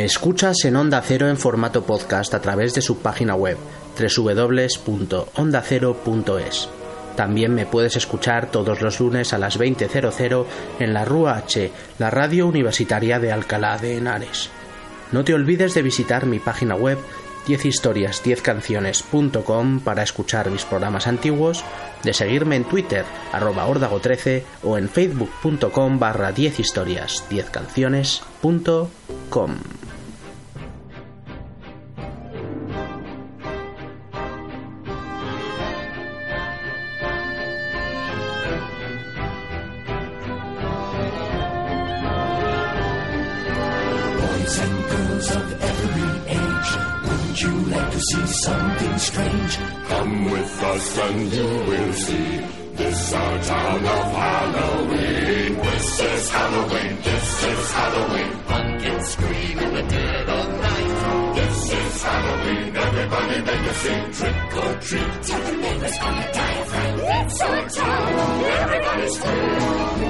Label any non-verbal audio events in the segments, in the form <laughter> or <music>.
Me escuchas en Onda Cero en formato podcast a través de su página web www.ondacero.es. También me puedes escuchar todos los lunes a las 20.00 en la Rúa H, la radio universitaria de Alcalá de Henares. No te olvides de visitar mi página web 10historias10canciones.com para escuchar mis programas antiguos, de seguirme en Twitter, arroba órdago13 o en facebook.com barra 10historias10canciones.com. us and you will see. This our town of Halloween. This is Halloween. This is Halloween. Pumpkins scream in the dead of night. This is Halloween. Everybody make a scene. Trick or treat. Tell the neighbors on your diaphragm. It's our town. Everybody scream.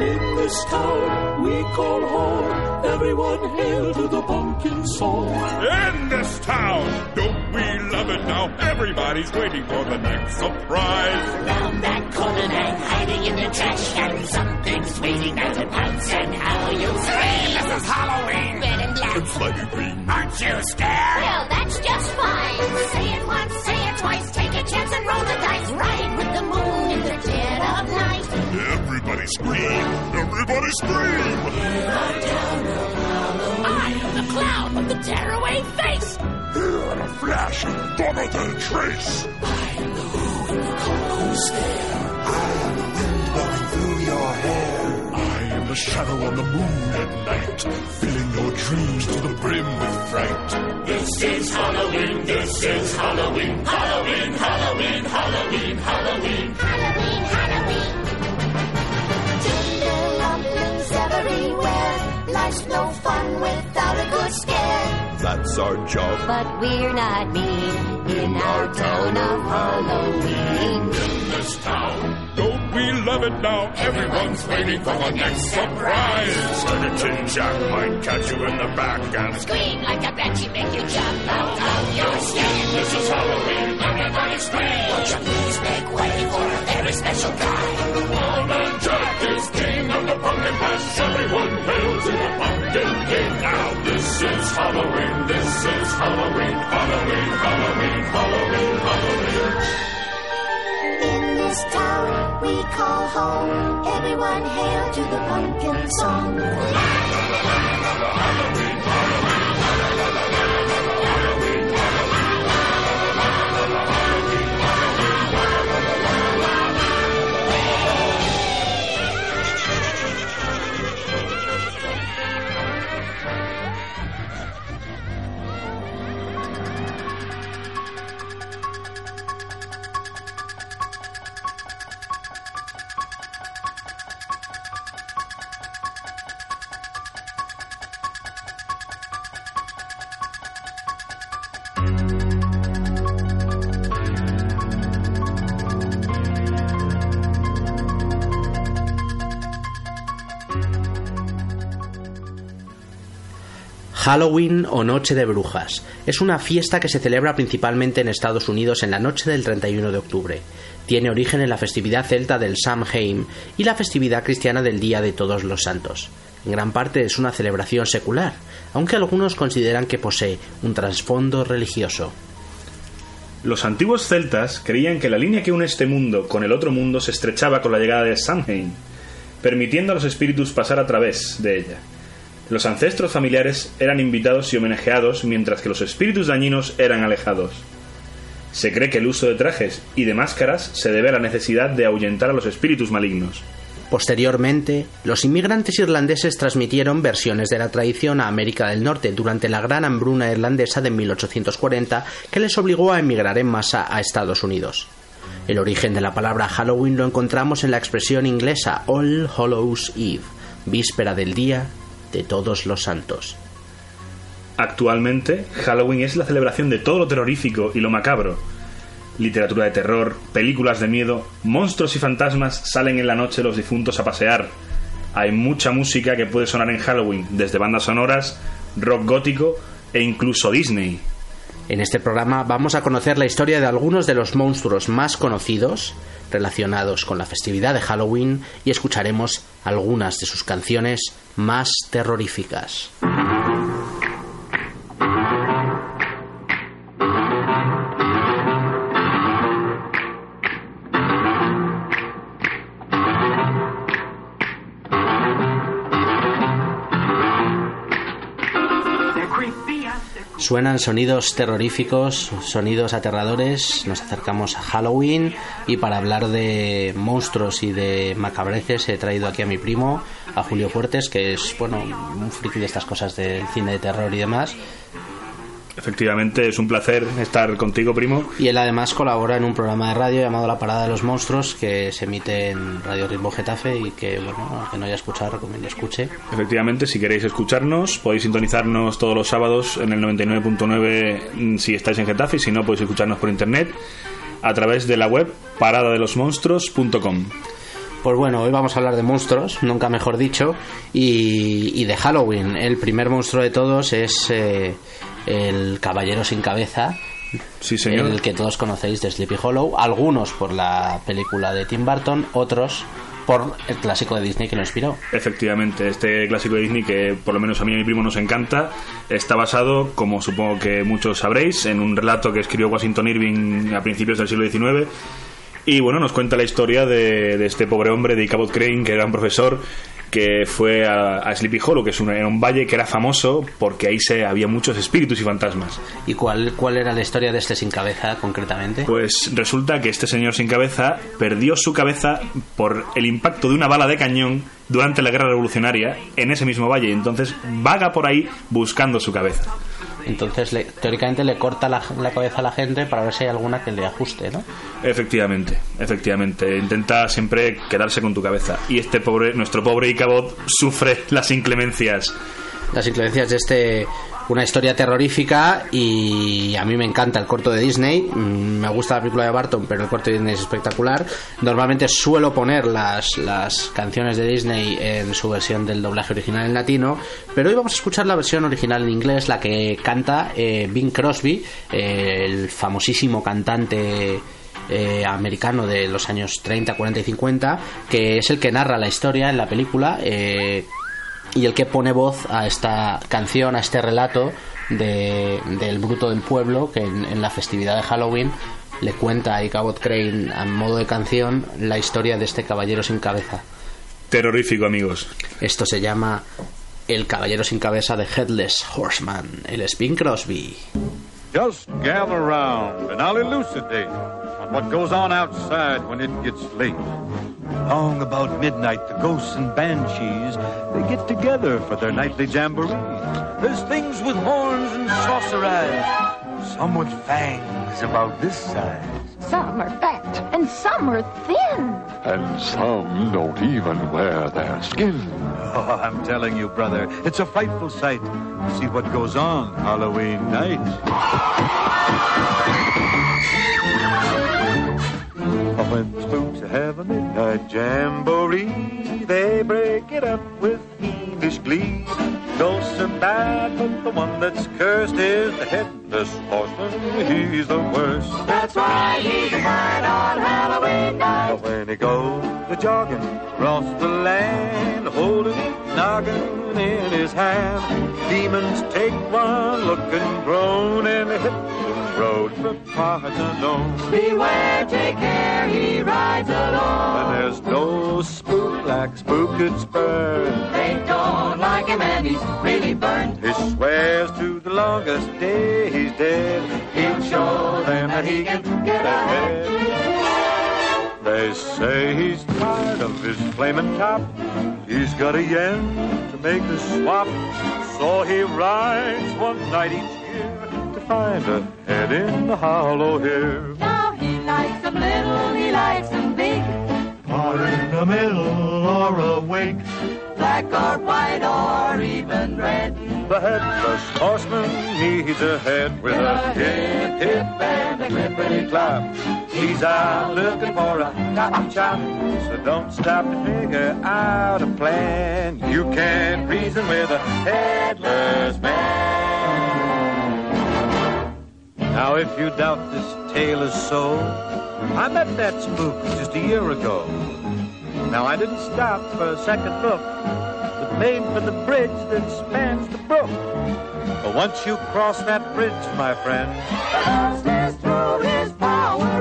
In this town we call home. Everyone hail to the pumpkin song. In this town, don't we love it now? Everybody's waiting for the next surprise. Round that corner and hiding in the trash can. Something's waiting there to pounce and how are you scream. This is Halloween. Red and black. It's slimy green. Aren't you scared? Well, that's just fine. Say it once, say it twice. Take a chance and roll the dice. Ride with the moon scream! Everybody scream! I am the clown with the tearaway face. Here in a flash, gone without a trace. I am the who in the cold stare. I am the wind blowing through your hair. I am the shadow on the moon at night, filling your dreams to the brim with fright. This is Halloween, this is Halloween, Halloween, Halloween, Halloween, Halloween. That's our job. But we're not mean in our town of Halloween. In this town, love it now? Everyone's waiting for the next surprise. Certain Tin Jack might catch you in the back and Scream like a banshee, make you jump out of your skin. This is Halloween, everybody scream! Won't you please make way for a very special guy? Old Man Jack is king of the pumpkin patch. Everyone hail to the pumpkin king. Now this is Halloween, this is Halloween, Halloween, Halloween, Halloween, Halloween. In this town we call home. Everyone hail to the pumpkin song. Halloween o Noche de Brujas es una fiesta que se celebra principalmente en Estados Unidos en la noche del 31 de octubre. Tiene origen en la festividad celta del Samhain y la festividad cristiana del Día de Todos los Santos. En gran parte es una celebración secular, aunque algunos consideran que posee un trasfondo religioso. Los antiguos celtas creían que la línea que une este mundo con el otro mundo se estrechaba con la llegada de Samhain, permitiendo a los espíritus pasar a través de ella. Los ancestros familiares eran invitados y homenajeados mientras que los espíritus dañinos eran alejados. Se cree que el uso de trajes y de máscaras se debe a la necesidad de ahuyentar a los espíritus malignos. Posteriormente, los inmigrantes irlandeses transmitieron versiones de la tradición a América del Norte durante la gran hambruna irlandesa de 1840 que les obligó a emigrar en masa a Estados Unidos. El origen de la palabra Halloween lo encontramos en la expresión inglesa All Hallows Eve, víspera del día de todos los santos. Actualmente, Halloween es la celebración de todo lo terrorífico y lo macabro. Literatura de terror, películas de miedo, monstruos y fantasmas salen en la noche los difuntos a pasear. Hay mucha música que puede sonar en Halloween, desde bandas sonoras, rock gótico e incluso Disney. En este programa vamos a conocer la historia de algunos de los monstruos más conocidos relacionados con la festividad de Halloween y escucharemos algunas de sus canciones más terroríficas. Suenan sonidos terroríficos, sonidos aterradores. Nos acercamos a Halloween y para hablar de monstruos y de macabreces he traído aquí a mi primo, a Julio Fuertes, que es bueno un friki de estas cosas del cine de terror y demás. Efectivamente, es un placer estar contigo, primo. Y él además colabora en un programa de radio llamado La Parada de los Monstruos que se emite en Radio Ritmo Getafe y que, bueno, al que no haya escuchado, recomiendo escuche. Efectivamente, si queréis escucharnos, podéis sintonizarnos todos los sábados en el 99.9 mm, si estáis en Getafe y si no, podéis escucharnos por internet a través de la web paradadelosmonstruos.com. Pues bueno, hoy vamos a hablar de monstruos, nunca mejor dicho, y, y de Halloween. El primer monstruo de todos es eh, el Caballero sin Cabeza, Sí, señor. el que todos conocéis de Sleepy Hollow, algunos por la película de Tim Burton, otros por el clásico de Disney que lo inspiró. Efectivamente, este clásico de Disney que por lo menos a mí y a mi primo nos encanta, está basado, como supongo que muchos sabréis, en un relato que escribió Washington Irving a principios del siglo XIX. Y bueno, nos cuenta la historia de, de este pobre hombre de Cabot Crane, que era un profesor que fue a, a Sleepy Hollow, que es un, era un valle que era famoso porque ahí se había muchos espíritus y fantasmas. ¿Y cuál, cuál era la historia de este sin cabeza concretamente? Pues resulta que este señor sin cabeza perdió su cabeza por el impacto de una bala de cañón durante la guerra revolucionaria en ese mismo valle. Entonces vaga por ahí buscando su cabeza. Entonces, le- teóricamente le corta la, la cabeza a la gente para ver si hay alguna que le ajuste, ¿no? Efectivamente, efectivamente. Intenta siempre quedarse con tu cabeza. Y este pobre, nuestro pobre Icabod sufre las inclemencias. Las inclemencias de este una historia terrorífica y a mí me encanta el corto de Disney. Mm, me gusta la película de Barton pero el corto de Disney es espectacular. Normalmente suelo poner las, las canciones de Disney en su versión del doblaje original en latino pero hoy vamos a escuchar la versión original en inglés la que canta eh, Bing Crosby eh, el famosísimo cantante eh, americano de los años 30, 40 y 50, que es el que narra la historia en la película eh, y el que pone voz a esta canción, a este relato de, del bruto del pueblo que en, en la festividad de Halloween le cuenta a Ichabod Crane a modo de canción la historia de este caballero sin cabeza. Terrorífico, amigos. Esto se llama El caballero sin cabeza de Headless Horseman, el Spin Crosby. Just gather round and I'll elucidate on what goes on outside when it gets late. Long about midnight, the ghosts and banshees, they get together for their nightly jamboree. There's things with horns and saucer eyes, some with fangs about this size. Some are fat and some are thin. And some don't even wear their skin. Oh, I'm telling you, brother, it's a frightful sight to see what goes on Halloween night. When spooks have a midnight jamboree, they break it up with fiendish glee. Ghosts are bad, but the one that's cursed is the headless horseman. He's the worst. That's why he's mine on Halloween night. But when he goes a jogging across the land, holding a noggin in his hand, demons take one look and groan and hit them road for parts unknown. Beware, take care, he rides alone. And there's no spook like spook spurn. They don't like him and he's really burned. He swears to the longest day he's dead. He'll show them that he can get ahead. They say he's tired of his flaming top. He's got a yen to make the swap. So he rides one night each year to find a head in the hollow here. Now he likes them little, he likes them big. Or in the middle or awake. Black or white or even red. The headless horseman needs a head with a hip, hip, and a clippity clap. He's out looking for a cotton chop, so don't stop to figure out a plan. You can't reason with a headless man. Now, if you doubt this tale is so, I met that spook just a year ago. Now, I didn't stop for a second look but made for the bridge that spans the brook. But once you cross that bridge, my friend, the Fastest through his power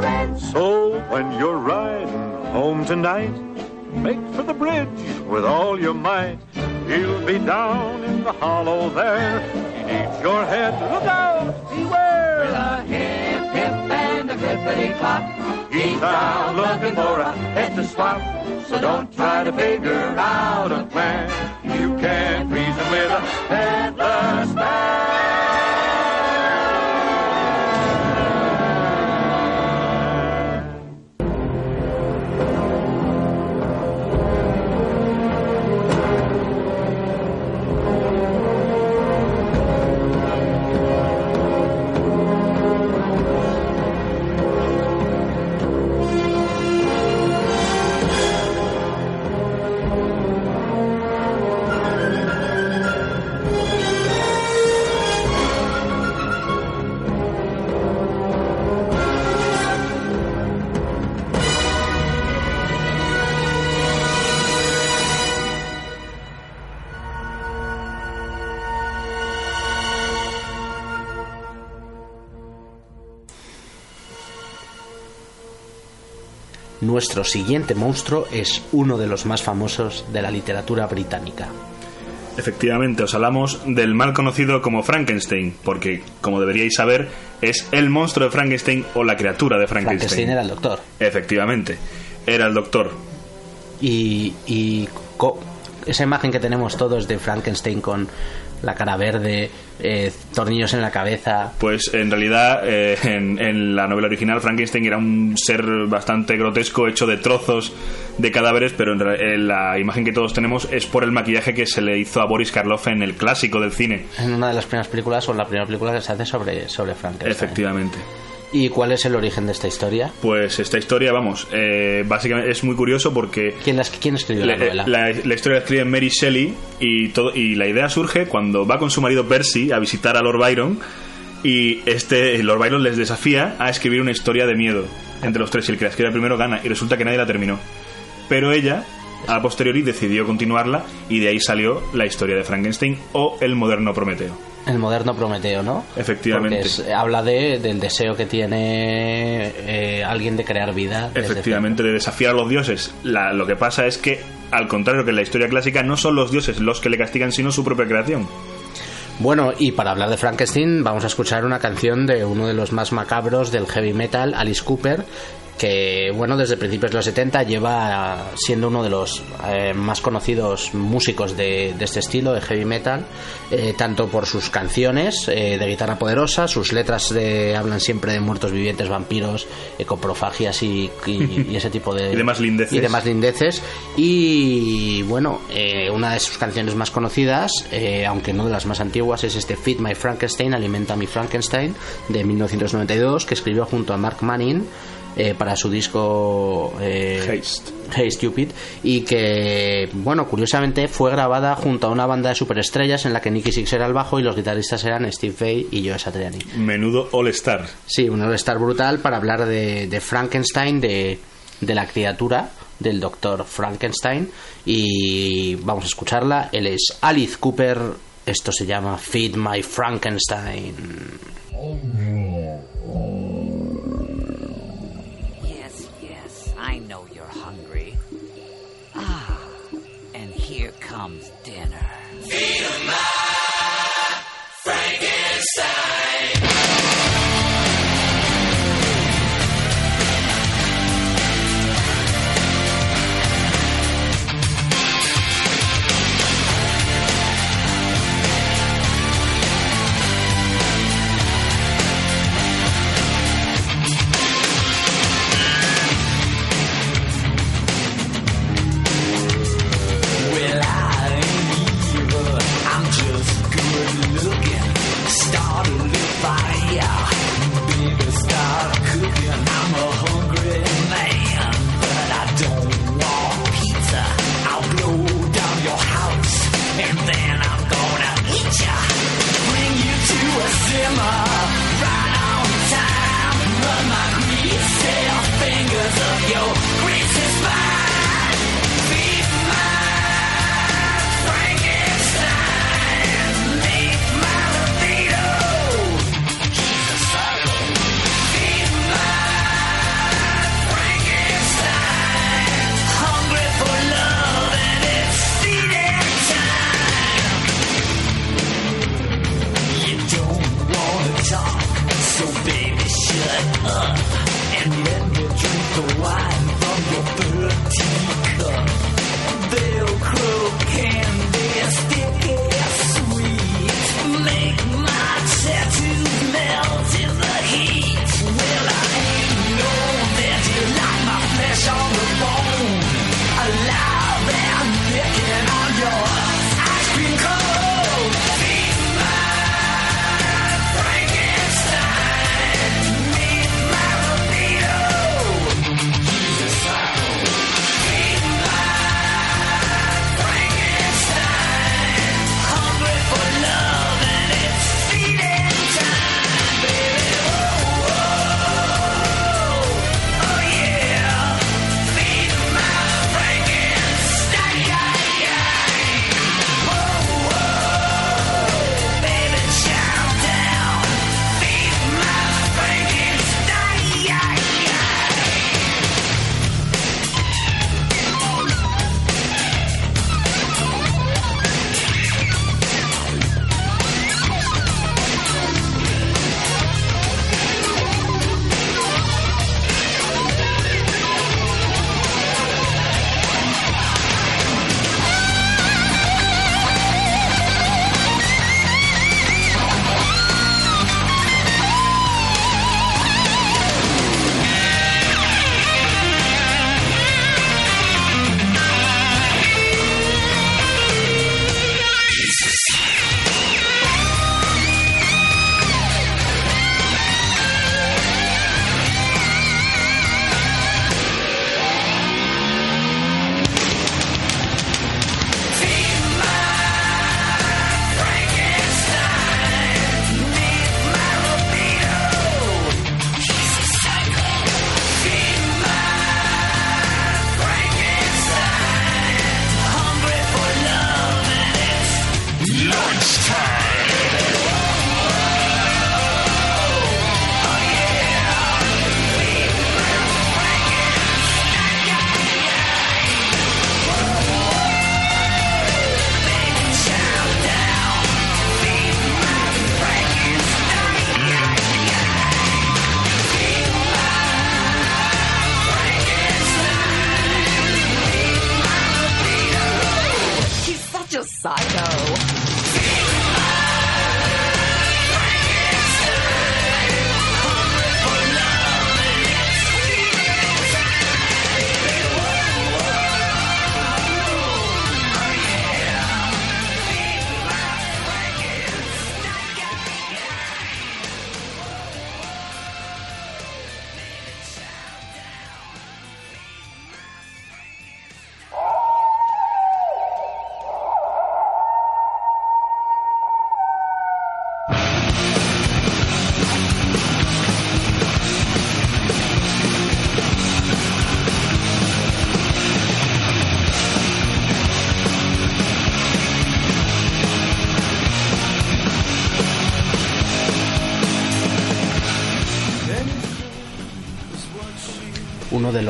so when you're riding home tonight, make for the bridge with all your might. He'll be down in the hollow there. He needs your head. Look out! Beware! With A hip, hip, clippity clop. He's out looking for a head to swap. So don't try to figure out a plan. You can't reason with a headless man. Nuestro siguiente monstruo es uno de los más famosos de la literatura británica. Efectivamente, os hablamos del mal conocido como Frankenstein, porque, como deberíais saber, es el monstruo de Frankenstein o la criatura de Frankenstein. Frankenstein era el doctor. Efectivamente, era el doctor. Y, y esa imagen que tenemos todos de Frankenstein con la cara verde, eh, tornillos en la cabeza. Pues en realidad, eh, en, en la novela original, Frankenstein era un ser bastante grotesco, hecho de trozos de cadáveres, pero en la imagen que todos tenemos es por el maquillaje que se le hizo a Boris Karloff en el clásico del cine. En una de las primeras películas o en la primera película que se hace sobre, sobre Frankenstein. Efectivamente. ¿Y cuál es el origen de esta historia? Pues esta historia, vamos, eh, básicamente es muy curioso porque ¿Quién, las- quién escribió la, La, novela? la- la historia la escribe Mary Shelley y, todo, y la idea surge cuando va con su marido Percy a visitar a Lord Byron y este Lord Byron les desafía a escribir una historia de miedo entre los tres y el que la escriba primero gana y resulta que nadie la terminó. Pero ella, a posteriori, decidió continuarla y de ahí salió la historia de Frankenstein o el moderno Prometeo. El moderno Prometeo, ¿no? Efectivamente. Es- habla de, del deseo que tiene eh, alguien de crear vida. Efectivamente, de desafiar a los dioses. La- lo que pasa es que, al contrario que en la historia clásica, no son los dioses los que le castigan, sino su propia creación. Bueno, y para hablar de Frankenstein vamos a escuchar una canción de uno de los más macabros del heavy metal, Alice Cooper, que bueno, desde principios de los 70 lleva siendo uno de los eh, más conocidos músicos de, de este estilo de heavy metal, eh, tanto por sus canciones eh, de guitarra poderosa, sus letras de- hablan siempre de muertos vivientes, vampiros, ecoprofagias y, y- y ese tipo de... <laughs> Y demás lindeces. y demás lindeces. Y bueno, eh, una de sus canciones más conocidas, aunque no de las más antiguas, es este Feed My Frankenstein, Alimenta mi Frankenstein, de 1992, que escribió junto a Mark Manning. Para su disco eh, Haste. Hey Stupid y que bueno curiosamente fue grabada junto a una banda de superestrellas en la que Nicky Six era el bajo y los guitarristas eran Steve Vai y Joe Satriani Menudo All Star. Sí, un all-star brutal para hablar de, de Frankenstein, de, de la criatura, del doctor Frankenstein. Y vamos a escucharla. Él es Alice Cooper. Esto se llama Feed My Frankenstein.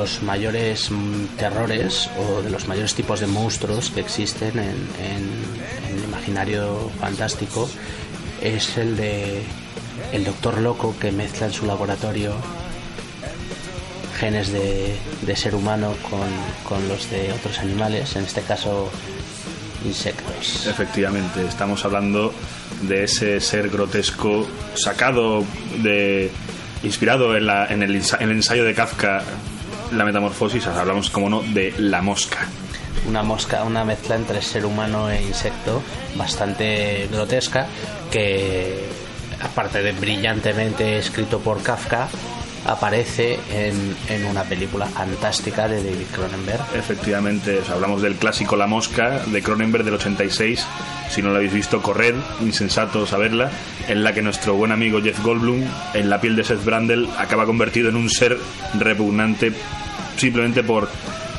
Los mayores mm, terrores o de los mayores tipos de monstruos que existen en, en- el imaginario fantástico es el de el doctor loco que mezcla en su laboratorio genes de, de ser humano con, con los de otros animales, en este caso insectos. Efectivamente, estamos hablando de ese ser grotesco sacado de. inspirado en, la- en el, en el ensayo de Kafka, La Metamorfosis. Hablamos, como no, de la mosca. una mosca, una mezcla entre ser humano e insecto bastante grotesca que aparte de brillantemente escrito por Kafka aparece en, en una película fantástica de David Cronenberg Efectivamente, o sea, hablamos del clásico La Mosca de Cronenberg del 86. Si no lo habéis visto, corred, insensatos a verla, en la que nuestro buen amigo Jeff Goldblum, en la piel de Seth Brandel, acaba convertido en un ser repugnante simplemente por,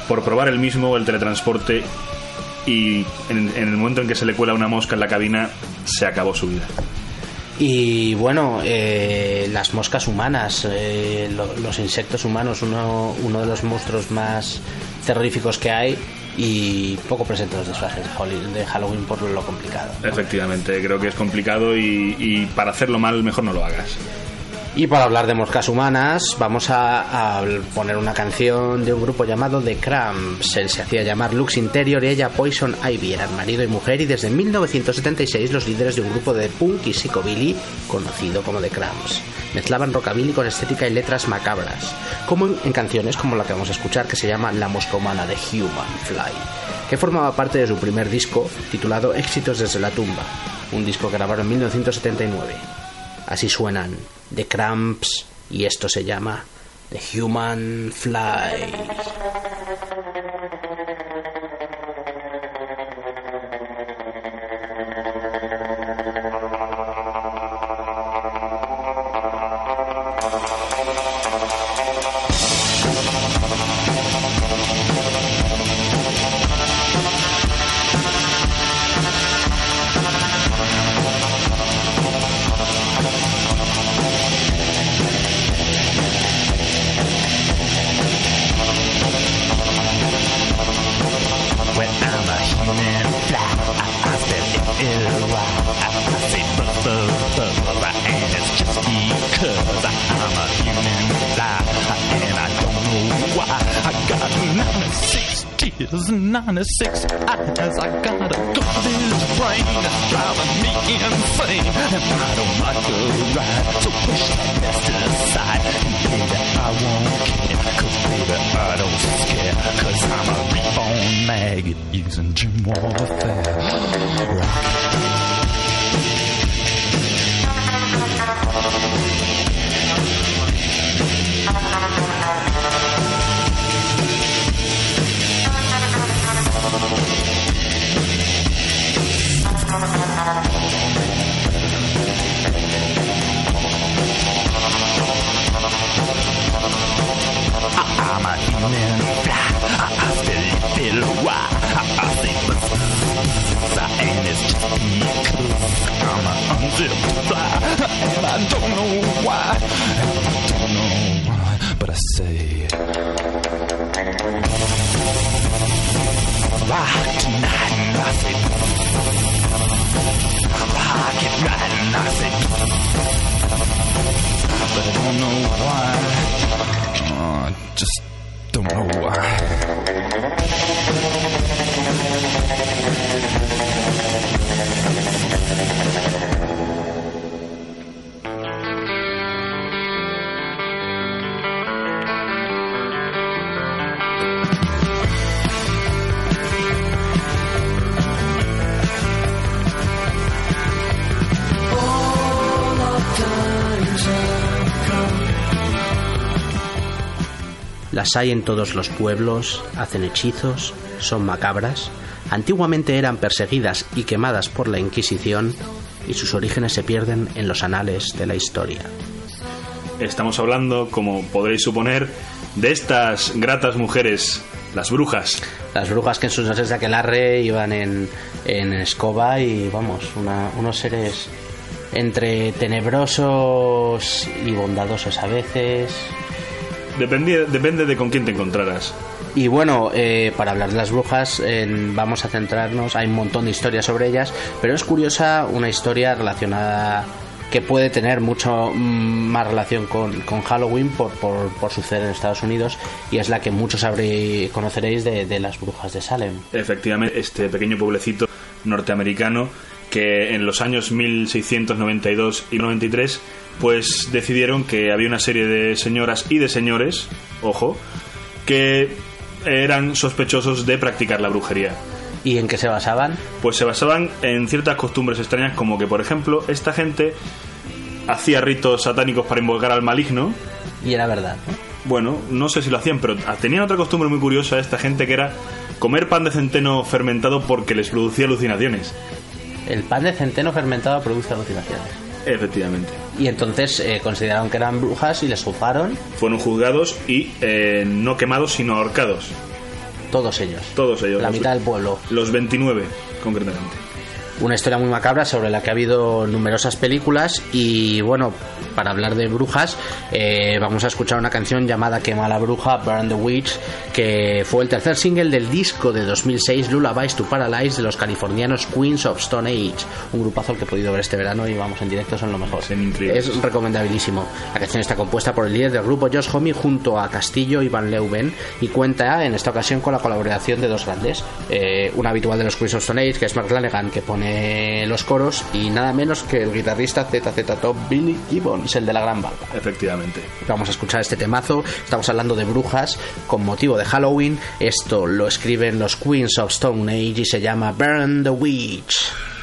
por probar el mismo el teletransporte y en, en el momento en que se le cuela una mosca en la cabina, se acabó su vida. y bueno eh, las moscas humanas eh, lo- los insectos humanos uno, uno de los monstruos más terroríficos que hay y poco presente en los disfraces de Halloween por lo complicado Efectivamente, creo que es complicado y, y para hacerlo mal mejor no lo hagas. Y para hablar de moscas humanas, vamos a, a poner una canción de un grupo llamado The Cramps. Él se hacía llamar Lux Interior y ella Poison Ivy. Eran marido y mujer y desde 1976 los líderes de un grupo de punk y psicobilly conocido como The Cramps. Mezclaban rockabilly con estética y letras macabras, como en, en canciones como la que vamos a escuchar que se llama La mosca humana de Human Fly, que formaba parte de su primer disco titulado Éxitos desde la tumba, un disco que grabaron en 1979. Así suenan The Cramps y esto se llama The Human Fly. 96 tears, 96 eyes. I got a garbage brain that's driving me insane, and I don't like to ride. So push that mess aside, and baby, I won't care, 'cause baby, I don't scare, 'cause I'm a reborn maggot using gym warfare. Rock. A fly. I, I still feel why. I, I say buzz, and it's just because I'm a unzipped fly. And I don't know why. And I don't know why. But I say, rock tonight. And I say, rock it right. And I say, but I don't know why. Las hay en todos los pueblos, hacen hechizos, son macabras, antiguamente eran perseguidas y quemadas por la Inquisición y sus orígenes se pierden en los anales de la historia. Estamos hablando, como podréis suponer, de estas gratas mujeres, las brujas. Las brujas que en sus noches de aquelarre iban en, en escoba y vamos, una- unos seres entre tenebrosos y bondadosos a veces. Depende, depende de con quién te encontraras. Y bueno, eh, para hablar de las brujas en- vamos a centrarnos, hay un montón de historias sobre ellas, pero es curiosa una historia relacionada que puede tener mucho mm, más relación con, con Halloween por, por, por suceder en Estados Unidos y es la que muchos sabréis, conoceréis de, de las brujas de Salem. Efectivamente, este pequeño pueblecito norteamericano que en los años 1692 y 93 pues decidieron que había una serie de señoras y de señores, ojo, que eran sospechosos de practicar la brujería. ¿Y en qué se basaban? Pues se basaban en ciertas costumbres extrañas como que, por ejemplo, esta gente hacía ritos satánicos para invocar al maligno. Y era verdad. ¿no? Bueno, no sé si lo hacían, pero tenían otra costumbre muy curiosa esta gente que era comer pan de centeno fermentado porque les producía alucinaciones. El pan de centeno fermentado produce alucinaciones. Efectivamente. Y entonces eh, consideraron que eran brujas y les juzgaron Fueron juzgados y eh, no quemados, sino ahorcados. todos ellos. Todos ellos. La los- mitad del pueblo. Los 29, concretamente. Una historia muy macabra sobre la que ha habido numerosas películas y bueno, para hablar de brujas eh, vamos a escuchar una canción llamada Quema la bruja, Burn the Witch, que fue el tercer single del disco de 2006 Lullabies to Paralyze de los californianos Queens of Stone Age, un grupazo al que he podido ver este verano y vamos en directo son lo mejor. Es recomendabilísimo. La canción está compuesta por el líder del grupo Josh Homme junto a Castillo y Van Leuven y cuenta en esta ocasión con la colaboración de dos grandes, eh, un habitual de los Queens of Stone Age que es Mark Lanegan que pone los coros y nada menos que el guitarrista ZZ Top Billy Gibbons, el de la gran barba. Efectivamente. Vamos a escuchar este temazo. Estamos hablando de brujas con motivo de Halloween. Esto lo escriben los Queens of Stone Age y se llama Burn the Witch.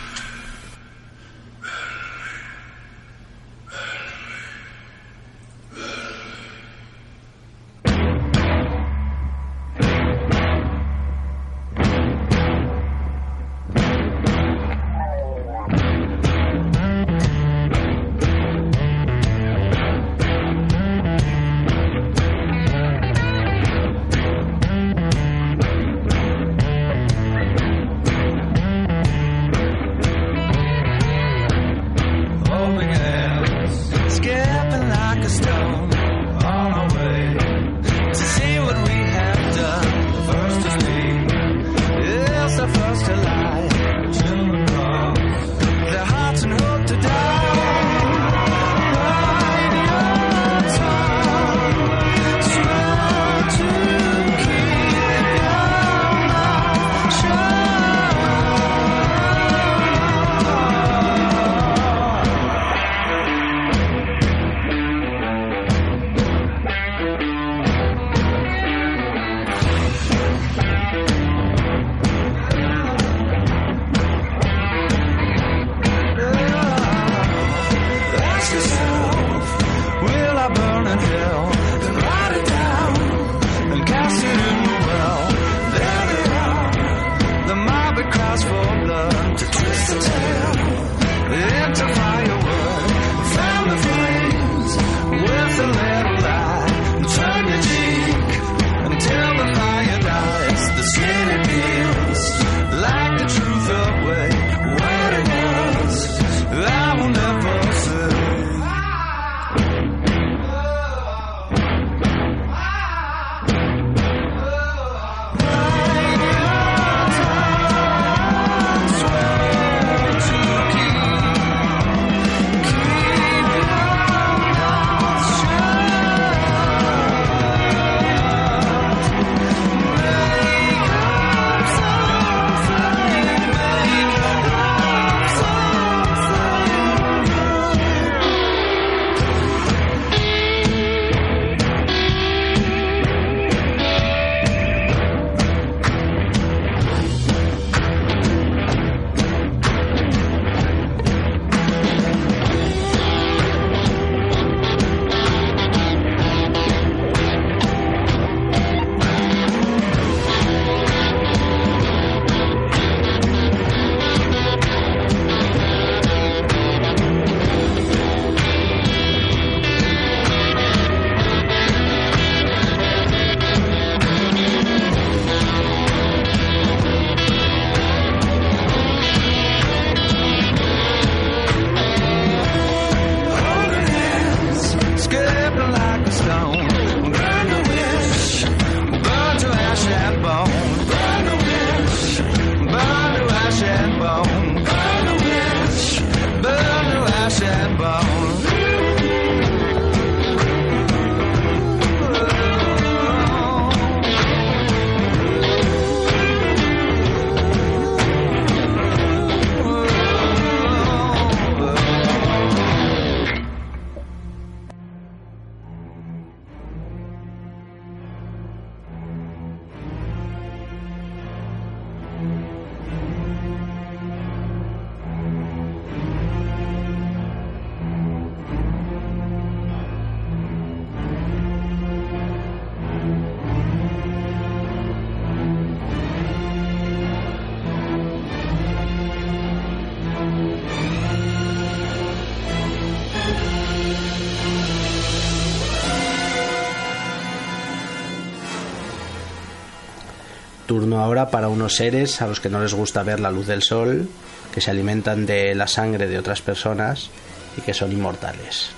Ahora para unos seres a los que no les gusta ver la luz del sol, que se alimentan de la sangre de otras personas y que son inmortales.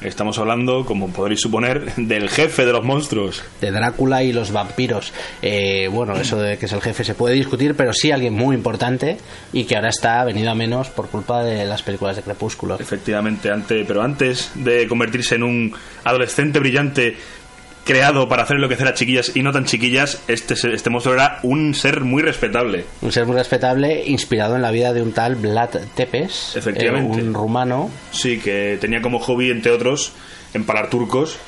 Estamos hablando, como podréis suponer, del jefe de los monstruos. De Drácula y los vampiros. Eh, bueno, eso de que es el jefe se puede discutir, pero sí alguien muy importante y que ahora está venido a menos por culpa de las películas de Crepúsculo. Efectivamente, ante, pero antes de convertirse en un adolescente brillante creado para hacer enloquecer a chiquillas y no tan chiquillas, este, este monstruo era un ser muy respetable. Un ser muy respetable, inspirado en la vida de un tal Vlad Tepes, Efectivamente. eh, un rumano, Sí, que tenía como hobby, entre otros, empalar turcos.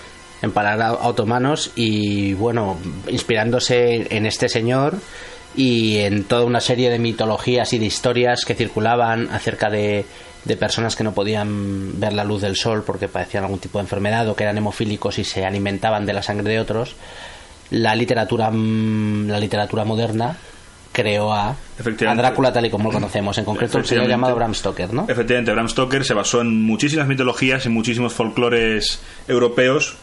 empalar a otomanos y bueno, inspirándose en este señor y en toda una serie de mitologías y de historias que circulaban acerca de, de personas que no podían ver la luz del sol porque padecían algún tipo de enfermedad o que eran hemofílicos y se alimentaban de la sangre de otros, la literatura mm, la literatura moderna creó a. Drácula tal y como lo conocemos, en concreto el señor llamado Bram Stoker, ¿no? Efectivamente, Bram Stoker se basó en muchísimas mitologías y muchísimos folclores europeos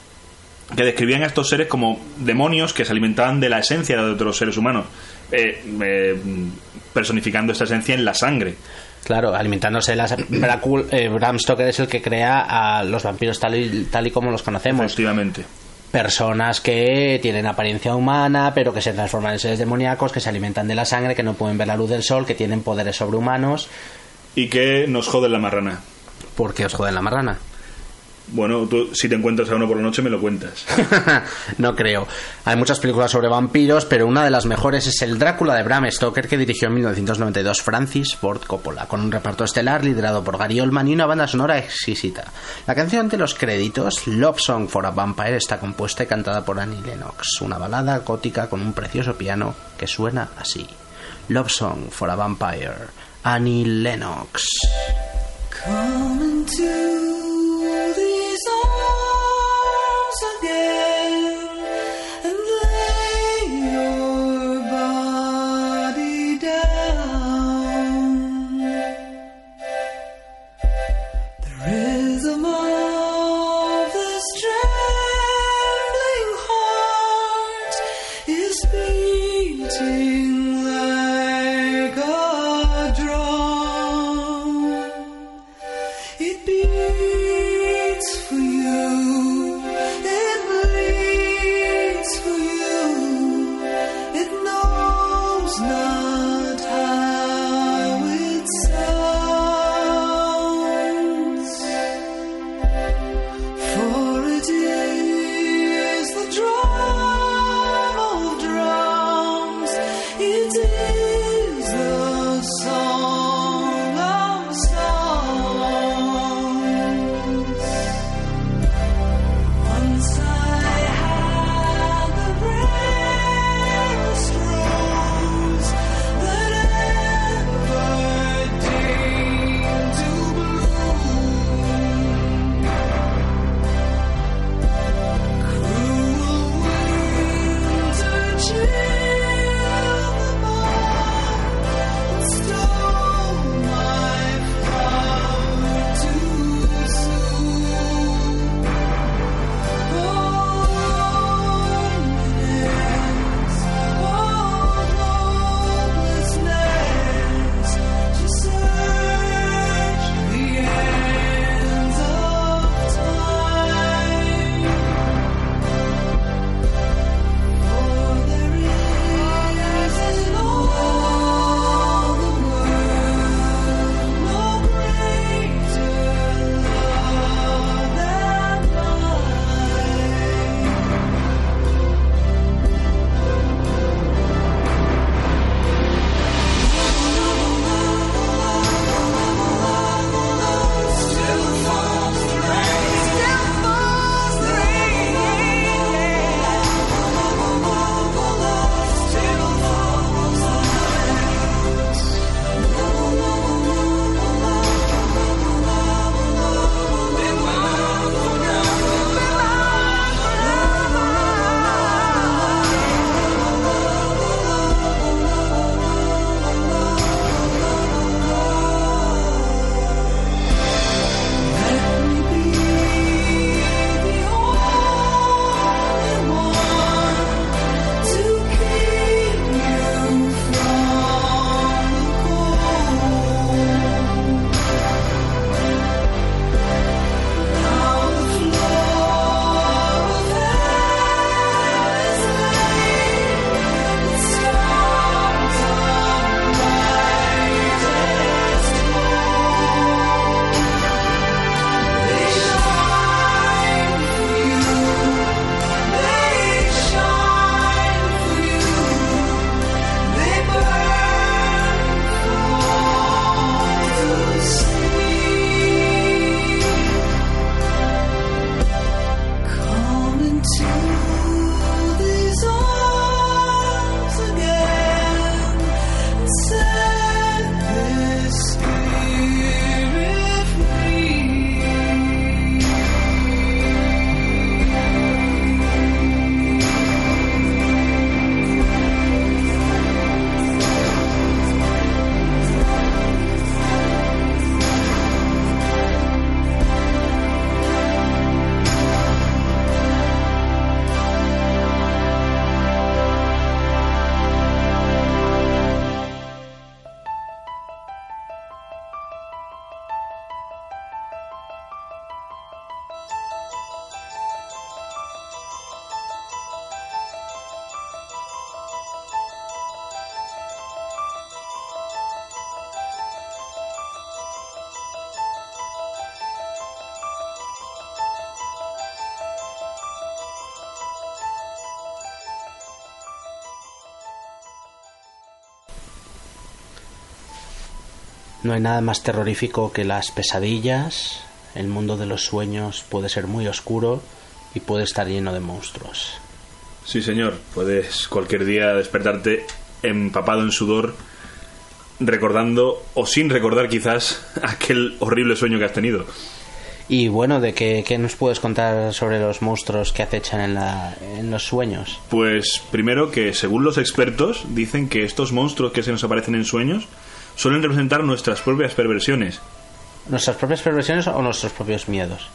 que describían a estos seres como demonios que se alimentaban de la esencia de otros seres humanos, eh, eh, personificando esta esencia en la sangre. Claro, alimentándose de las... Eh, Bram Stoker es el que crea a los vampiros tal y, tal y como los conocemos. Efectivamente. Personas que tienen apariencia humana, pero que se transforman en seres demoníacos, que se alimentan de la sangre, que no pueden ver la luz del sol, que tienen poderes sobrehumanos. Y que nos joden la marrana. porque os joden la marrana? Bueno, tú si te encuentras a uno por la noche me lo cuentas. <laughs> no creo. Hay muchas películas sobre vampiros, pero una de las mejores es el Drácula de Bram Stoker que dirigió en 1992 Francis Ford Coppola, con un reparto estelar liderado por Gary Oldman y una banda sonora exquisita. La canción de los créditos, Love Song for a Vampire, está compuesta y cantada por Annie Lennox, una balada gótica con un precioso piano que suena así. Love Song for a Vampire, Annie Lennox. No hay nada más terrorífico que las pesadillas. El mundo de los sueños puede ser muy oscuro y puede estar lleno de monstruos. Sí, señor. Puedes cualquier día despertarte empapado en sudor, recordando, o sin recordar quizás, <laughs> aquel horrible sueño que has tenido. Y bueno, ¿de qué, qué nos puedes contar sobre los monstruos que acechan en, la, en los sueños? Pues primero que según los expertos dicen que estos monstruos que se nos aparecen en sueños suelen representar nuestras propias perversiones. ¿Nuestras propias perversiones o nuestros propios miedos?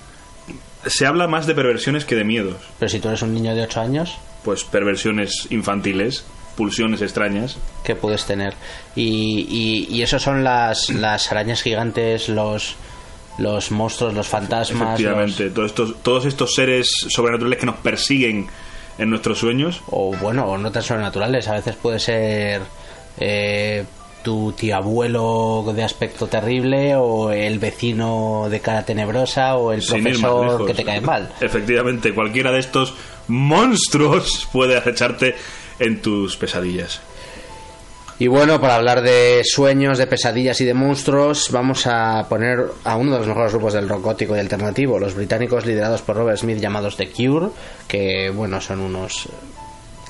Se habla más de perversiones que de miedos. Pero si tú eres un niño de 8 años, Pues perversiones infantiles, pulsiones extrañas. ¿qué puedes tener? Y, y, y esos son las, las arañas gigantes, los, los monstruos, los fantasmas. Efectivamente, todos estos, todos estos seres sobrenaturales que nos persiguen en nuestros sueños. O bueno, o no tan sobrenaturales. A veces puede ser eh, tu tío abuelo de aspecto terrible, o el vecino de cara tenebrosa, o el profesor lejos. que te cae mal. Efectivamente, cualquiera de estos monstruos puede acecharte en tus pesadillas. Y bueno, para hablar de sueños, de pesadillas y de monstruos, vamos a poner a uno de los mejores grupos del rock gótico y alternativo, los británicos liderados por Robert Smith llamados The Cure, que bueno, son unos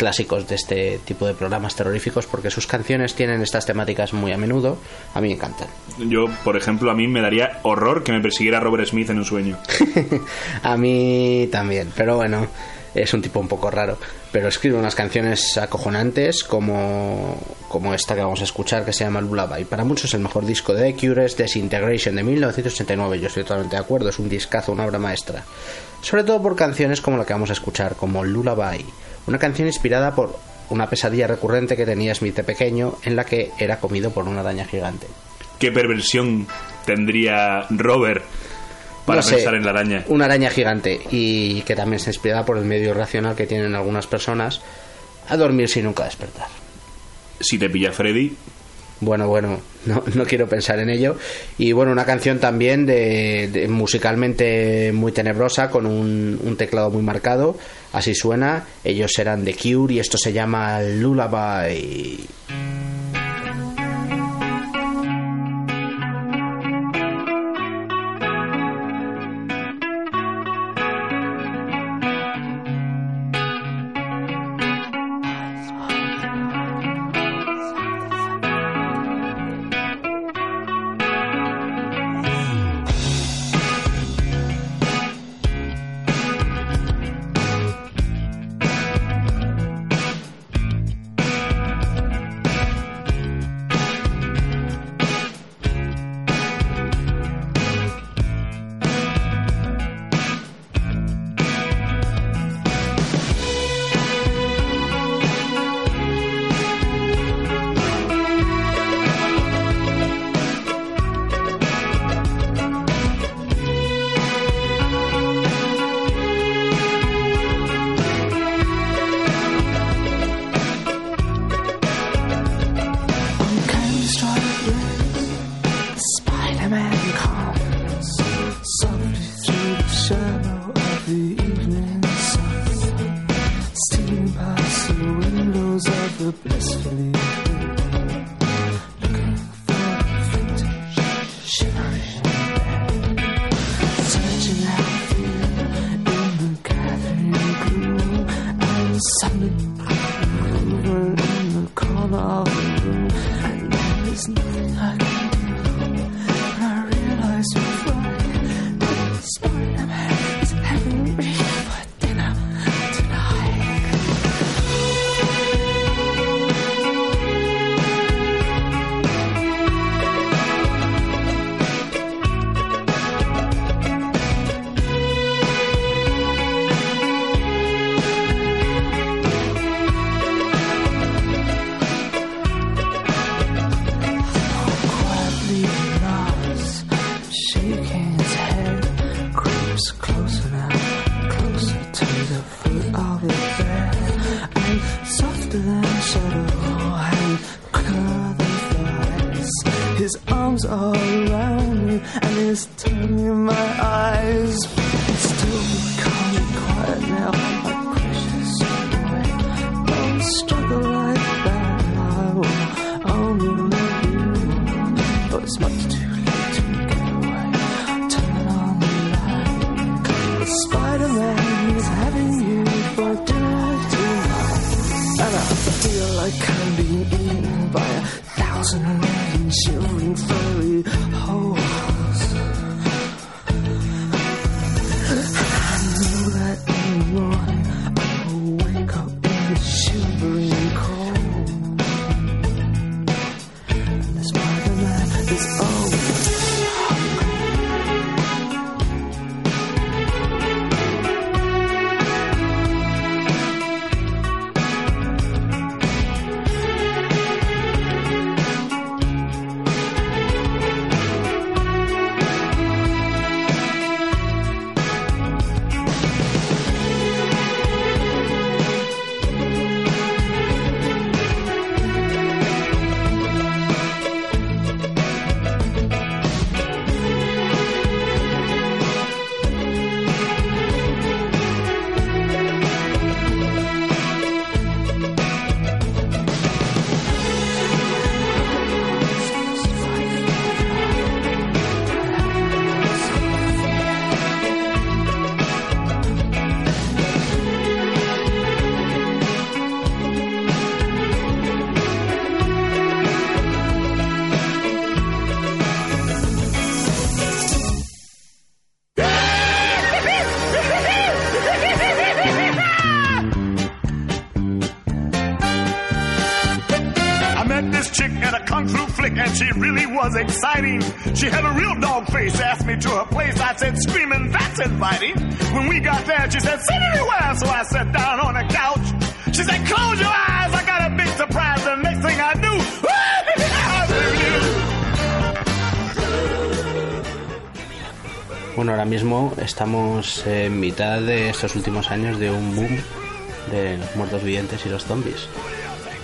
clásicos de este tipo de programas terroríficos porque sus canciones tienen estas temáticas muy a menudo. A mí me encantan. Yo, por ejemplo, a mí me daría horror que me persiguiera Robert Smith en un sueño. <laughs> a mí también, pero bueno, es un tipo un poco raro. Pero escribe unas canciones acojonantes como, como esta que vamos a escuchar que se llama Lullaby. Para muchos el mejor disco de The Cure es Disintegration de 1989. Yo estoy totalmente de acuerdo, es un discazo, una obra maestra. Sobre todo por canciones como la que vamos a escuchar, como Lullaby. Una canción inspirada por una pesadilla recurrente que tenía Smith de pequeño en la que era comido por una araña gigante. ¿Qué perversión tendría Robert para No sé, pensar en la araña? Una araña gigante y que también está inspirada por el medio irracional que tienen algunas personas a dormir sin nunca despertar. Si te pilla Freddy, Bueno, bueno, no, no quiero pensar en ello. Y bueno, una canción también de, de- musicalmente muy tenebrosa, con un, un teclado muy marcado. Así suena. Ellos serán The Cure y esto se llama Lullaby. all. And there is nothing. Face, asked me to her place. I said, screaming, that's inviting. When we got there, she said, sit anywhere. So I sat down on a couch. She said, close your eyes, I got a big surprise. The next thing I knew, <laughs> Bueno, ahora mismo estamos en mitad de estos últimos años de un boom de los muertos vivientes y los zombies.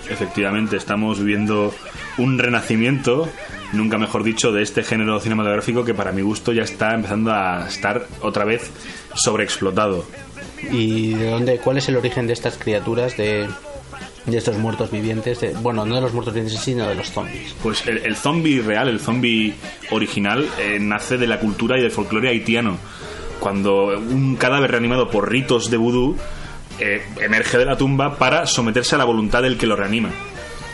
Efectivamente, estamos viviendo un renacimiento, nunca mejor dicho, de este género cinematográfico que para mi gusto ya está empezando a estar otra vez sobreexplotado. ¿Y de dónde, cuál es el origen de estas criaturas, de, de estos muertos vivientes? de- bueno, no de los muertos vivientes, sino de los zombies. Pues el, el zombie real, el zombie original, eh, nace de la cultura y del folclore haitiano. Cuando un cadáver reanimado por ritos de vudú eh, emerge de la tumba para someterse a la voluntad del que lo reanima.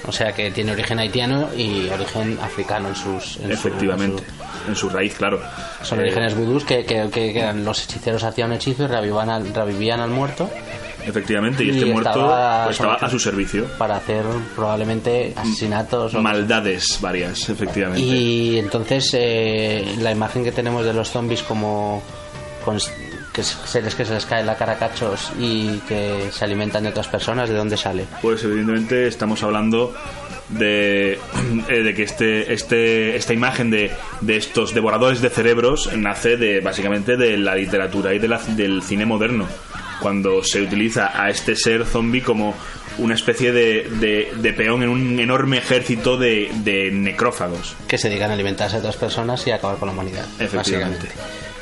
O sea que tiene origen haitiano y origen africano en sus... en su- Efectivamente, en su raíz, claro. su- son Eh, orígenes vudús que, que, que- que los hechiceros hacían un hechizo y revivían al, revivían al muerto Efectivamente, y, Y este muerto estaba pues, a su servicio. para hacer probablemente asesinatos o Maldades varias, efectivamente. Y entonces eh, la imagen que tenemos de los zombies como que seres que se les cae la cara a cachos y que se alimentan de otras personas, ¿de dónde sale? Pues evidentemente estamos hablando de, <clears throat> eh, de que este, este, esta imagen de, de estos devoradores de cerebros nace de básicamente de la literatura y de la- del cine moderno. Cuando se utiliza a este ser zombie como una especie de, de- de peón en un enorme ejército de, necrófagos. Que se dedican a alimentarse de otras personas y a acabar con la humanidad. Efectivamente. básicamente.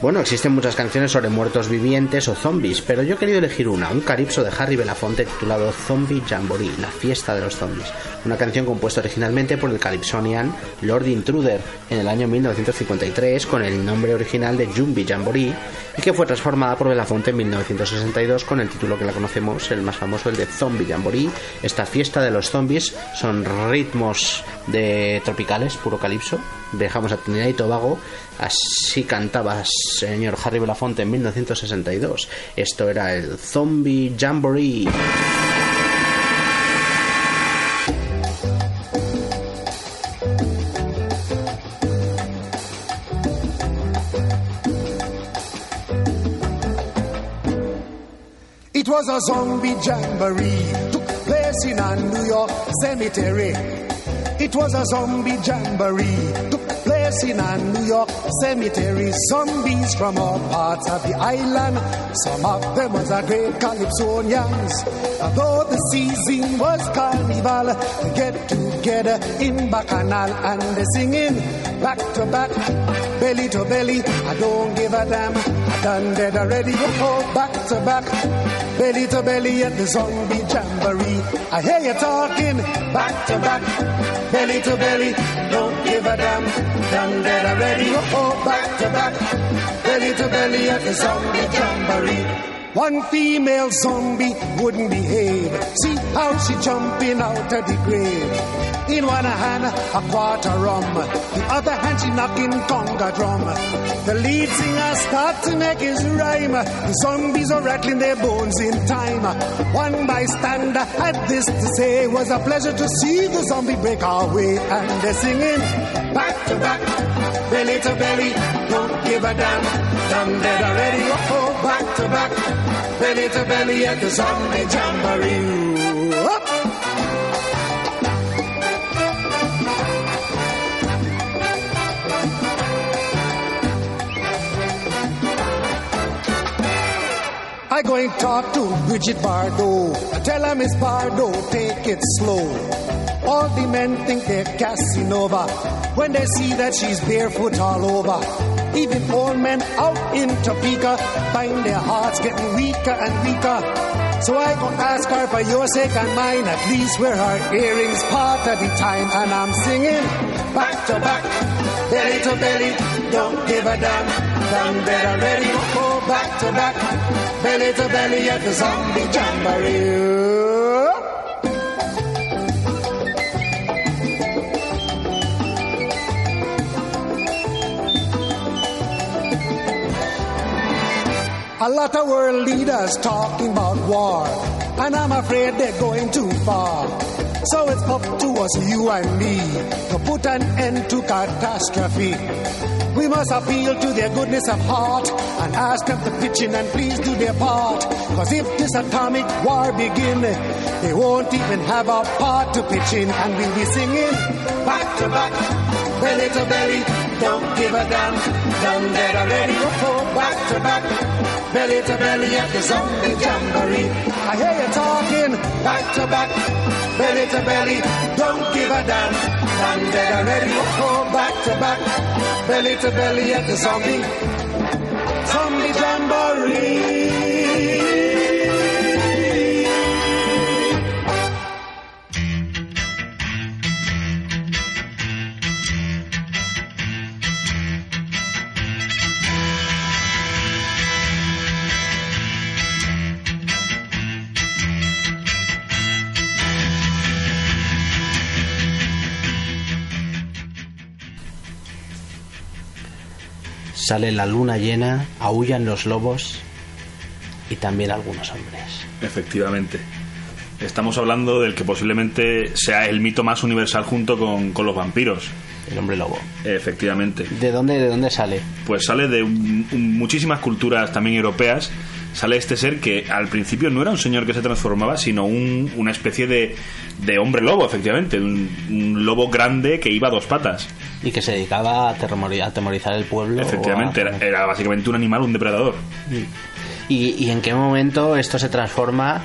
Bueno, existen muchas canciones sobre muertos vivientes o zombies, pero yo he querido elegir una, un calipso de Harry Belafonte titulado Zombie Jamboree, la fiesta de los zombies. Una canción compuesta originalmente por el calypsonian Lord Intruder en el año 1953 con el nombre original de Jumbi Jamboree y que fue transformada por Belafonte en 1962 con el título que la conocemos, el más famoso, el de Zombie Jamboree. Esta fiesta de los zombies son ritmos de tropicales, puro calipso. Dejamos a Trinidad y Tobago. Así cantaba señor Harry Belafonte en 1962. Esto era el Zombie Jamboree. It was a zombie jamboree, took place in a New York cemetery. It was a zombie jamboree, took place in a New York cemetery. Zombies from all parts of the island, some of them was a great calypsonians. Although the season was carnival, get together in Bacchanal and they singing back to back, belly to belly. I don't give a damn, I done dead already. Oh, back to back, belly to belly at the zombie jamboree. I hear you talking back to back, belly to belly. Don't give a damn, done dead already. Oh, back to back, belly to belly at the zombie jamboree. One female zombie wouldn't behave. See how she jumping out of the grave. In one hand, a quarter rum. The other hand, she knocking conga drum. The lead singer start to make his rhyme. The zombies are rattling their bones in time. One bystander had this to say. It was a pleasure to see the zombie break our way. And they're singing back to back, belly to belly. Don't give a damn. Done dead already. Oh, oh, back to back, belly to belly at the zombie jamboree. I go and talk to Bridget Bardot. Tell her, Miss Bardot, take it slow. All the men think they're Casanova when they see that she's barefoot all over. Even old men out in Topeka find their hearts getting weaker and weaker. So I go ask her for your sake and mine, at least wear her earrings part of the time. And I'm singing back to back, belly to belly, don't give a damn. Done better ready, go back to back, belly to belly at the zombie jamboree. A lot of world leaders talking about war, and I'm afraid they're going too far. So it's up to us, you and me, to put an end to catastrophe. We must appeal to their goodness of heart and ask them to pitch in and please do their part. Cause if this atomic war begin, they won't even have a part to pitch in and we'll be singing back to back, belly to belly, don't give a damn. Done dead already, oh, back to back, belly to belly at the zombie jamboree. I hear you talking back to back, belly to belly, don't give a damn. Done dead already, oh, back to back, belly to belly at the zombie, zombie jamboree. Sale la luna llena, aullan los lobos y también algunos hombres. Efectivamente. Estamos hablando del que posiblemente sea el mito más universal junto con, con los vampiros. El hombre lobo. Efectivamente. ¿De dónde, de dónde sale? Pues sale de un- un- muchísimas culturas también europeas. Sale este ser que al principio no era un señor que se transformaba, sino un- una especie de, de hombre lobo, efectivamente. Un, un lobo grande que iba a dos patas. Y que se dedicaba a, atemori- a atemorizar el pueblo. Efectivamente, a- era, era básicamente un animal, un depredador. ¿Y, y en qué momento esto se transforma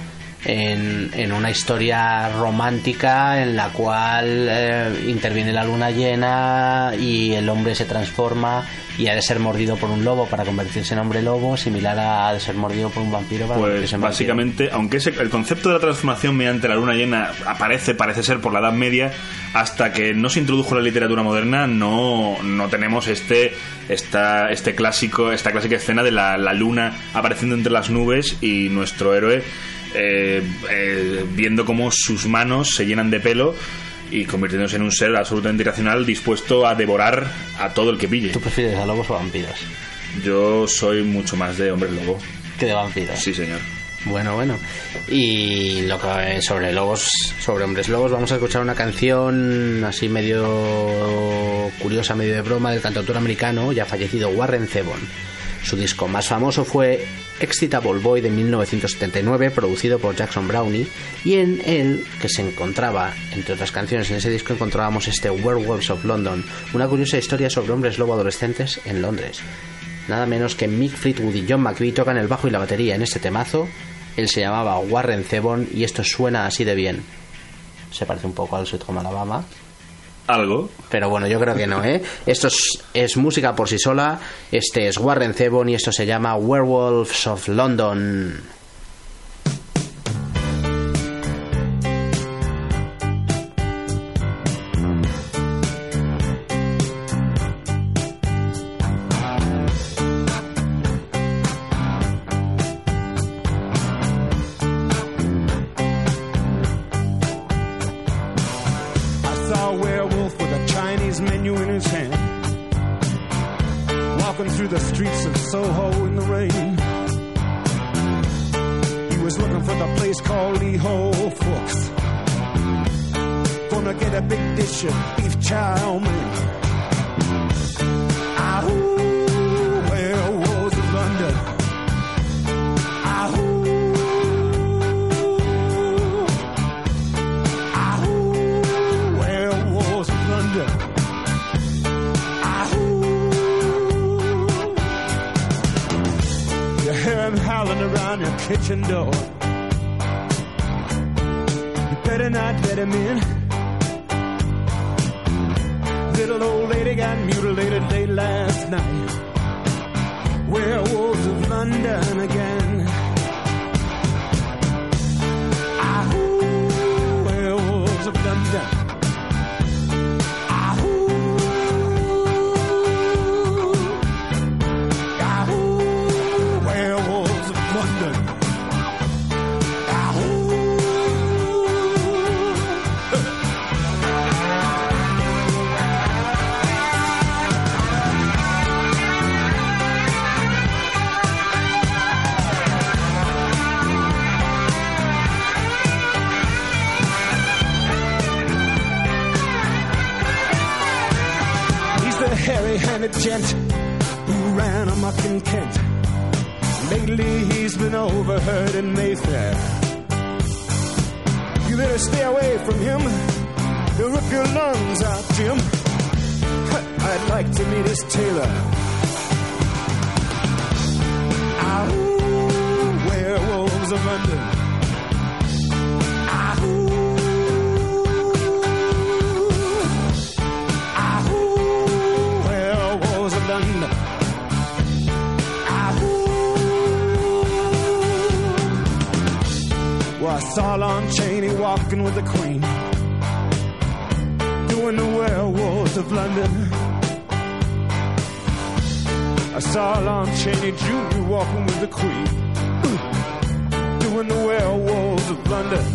en, en una historia romántica en la cual eh, interviene la luna llena y el hombre se transforma y ha de ser mordido por un lobo para convertirse en hombre lobo, similar a, de ser mordido por un vampiro para Pues convertirse en vampiro? básicamente, aunque ese- el concepto de la transformación mediante la luna llena aparece, parece ser por la Edad Media, hasta que no se introdujo en la literatura moderna, no, no tenemos este, esta, este clásico, esta clásica escena de la, la luna apareciendo entre las nubes y nuestro héroe eh, eh, viendo cómo sus manos se llenan de pelo y convirtiéndose en un ser absolutamente irracional dispuesto a devorar a todo el que pille. ¿Tú prefieres a lobos o vampiros? Yo soy mucho más de hombre lobo. Que de vampiros. Sí, señor. Bueno, bueno. Y lo que sobre lobos, sobre hombres lobos, vamos a escuchar una canción así medio curiosa, medio de broma del cantautor americano ya fallecido Warren Zevon. Su disco más famoso fue Excitable Boy de 1979, producido por Jackson Brownie, y en él, que se encontraba, entre otras canciones, en ese disco encontrábamos este Werewolves of London, una curiosa historia sobre hombres lobo adolescentes en Londres. Nada menos que Mick Fleetwood y John McVie tocan el bajo y la batería en este temazo. Él se llamaba Warren Zevon y esto suena así de bien. Se parece un poco al Sweet Home Alabama. Algo. Pero bueno, yo creo que no, ¿eh? Esto es, es música por sí sola. Este es Warren Zevon y esto se llama Werewolves of London. Was looking for the place called Lee Ho Fooks. Gonna get a big dish of beef chow mein. Your kitchen door. You better not let him in. Little old lady got mutilated late last night. Werewolves of London again. In Mayfair. You better stay away from him. He'll rip your lungs out, Jim. I'd like to meet his tailor. Ahoo, werewolves of London. I saw Lon Chaney walking with the Queen, doing the werewolves of London. I saw Lon Chaney Jr. walking with the Queen, doing the werewolves of London.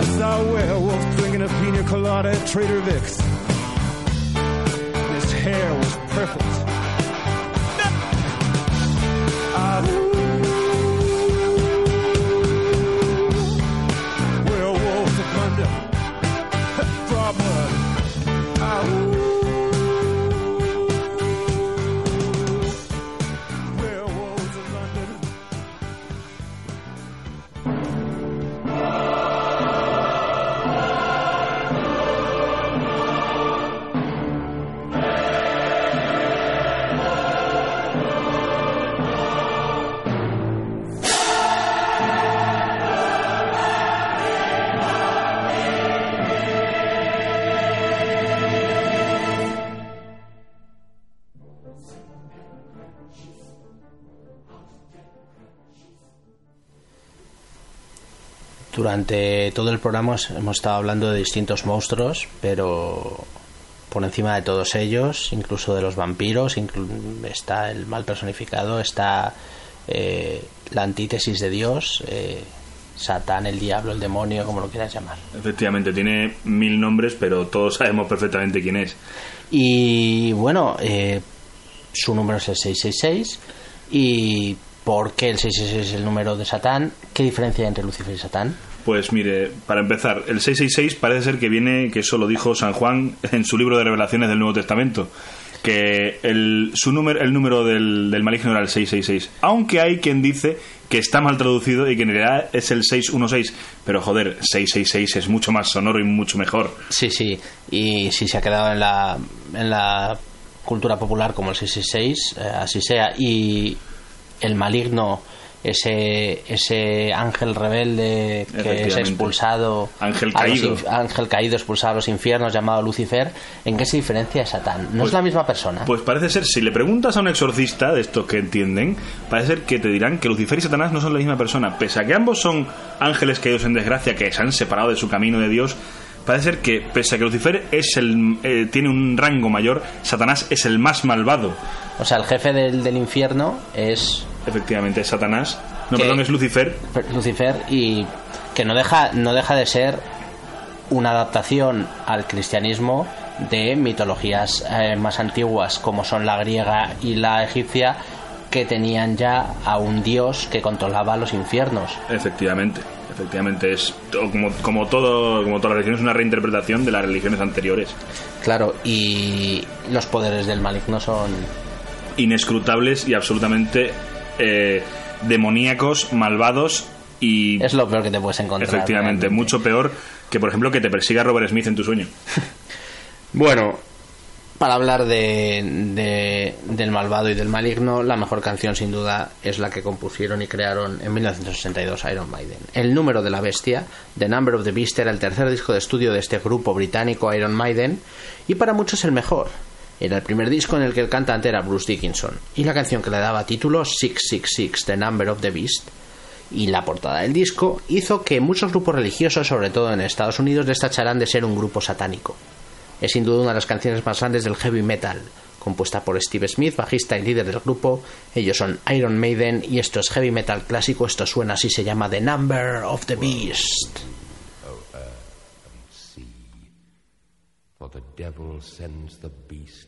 I saw a werewolf drinking a pina colada at Trader Vic's. Durante todo el programa hemos- estado hablando de distintos monstruos, pero por encima de todos ellos, incluso de los vampiros, está el mal personificado, está eh, la antítesis de Dios, eh, Satán, el diablo, el demonio, como lo quieras llamar. Efectivamente, tiene mil nombres, pero todos sabemos perfectamente quién es. Y bueno, eh, su número es el 666. ¿Y por qué el 666 es el número de Satán? ¿Qué diferencia hay entre Lucifer y Satán? Pues mire, para empezar, el 666 parece ser que viene, que eso lo dijo San Juan en su libro de revelaciones del Nuevo Testamento, que el, su número, el número del, del maligno era el 666. Aunque hay quien dice que está mal traducido y que en realidad es el 616. Pero joder, 666 es mucho más sonoro y mucho mejor. Sí, sí. Y si se ha quedado en la, en la cultura popular como el 666, eh, así sea. Y el maligno, ese, ese ángel rebelde que es expulsado. Ángel los caído. ángel caído expulsado a los infiernos, llamado Lucifer. ¿En qué se diferencia de Satán? ¿No Pues- es la misma persona? Pues parece ser, si le preguntas a un exorcista de estos que entienden, parece ser que te dirán que Lucifer y Satanás no son la misma persona. Pese a que ambos son ángeles caídos en desgracia que se han separado de su camino de Dios, parece ser que, pese a que Lucifer es el, eh, tiene un rango mayor, Satanás es el más malvado. O sea, el jefe del, del infierno es Efectivamente, es Satanás. No, Que- perdón, es Lucifer. Lucifer y que no deja no deja de ser una adaptación al cristianismo de mitologías eh, más antiguas como son la griega y la egipcia que tenían ya a un dios que controlaba los infiernos. Efectivamente, efectivamente es como, como todo como toda la religión es una reinterpretación de las religiones anteriores, Claro, y los poderes del maligno son inescrutables y absolutamente eh, demoníacos, malvados y es lo peor que te puedes encontrar. efectivamente realmente. mucho peor que por ejemplo que te persiga Robert Smith en tu sueño. <laughs> Bueno, para hablar de, de- del malvado y del maligno, la mejor canción sin duda es la que compusieron y crearon en 1962 Iron Maiden. El número de la bestia, The Number of the Beast, era el tercer disco de estudio de este grupo británico Iron Maiden y para muchos el mejor. Era el primer disco en el que el cantante era Bruce Dickinson y la canción que le daba título 666, The Number of the Beast y la portada del disco hizo que muchos grupos religiosos, sobre todo en Estados Unidos, les tacharan de ser un grupo satánico. Es sin duda una de las canciones más grandes del heavy metal, compuesta por Steve Smith, bajista y líder del grupo. Ellos son Iron Maiden y esto es heavy metal clásico, esto suena así, se llama The Number of the Beast. For the devil sends the beast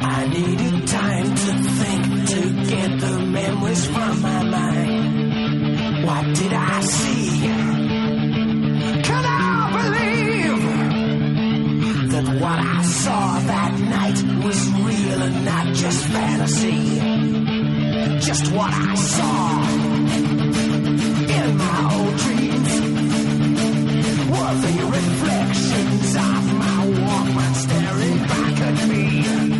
I needed time to think to get the memories from my mind. What did I see? Can I believe that what I saw that night was real and not just fantasy? Just what I saw in my old dreams were the reflections of my Walkman staring back at me.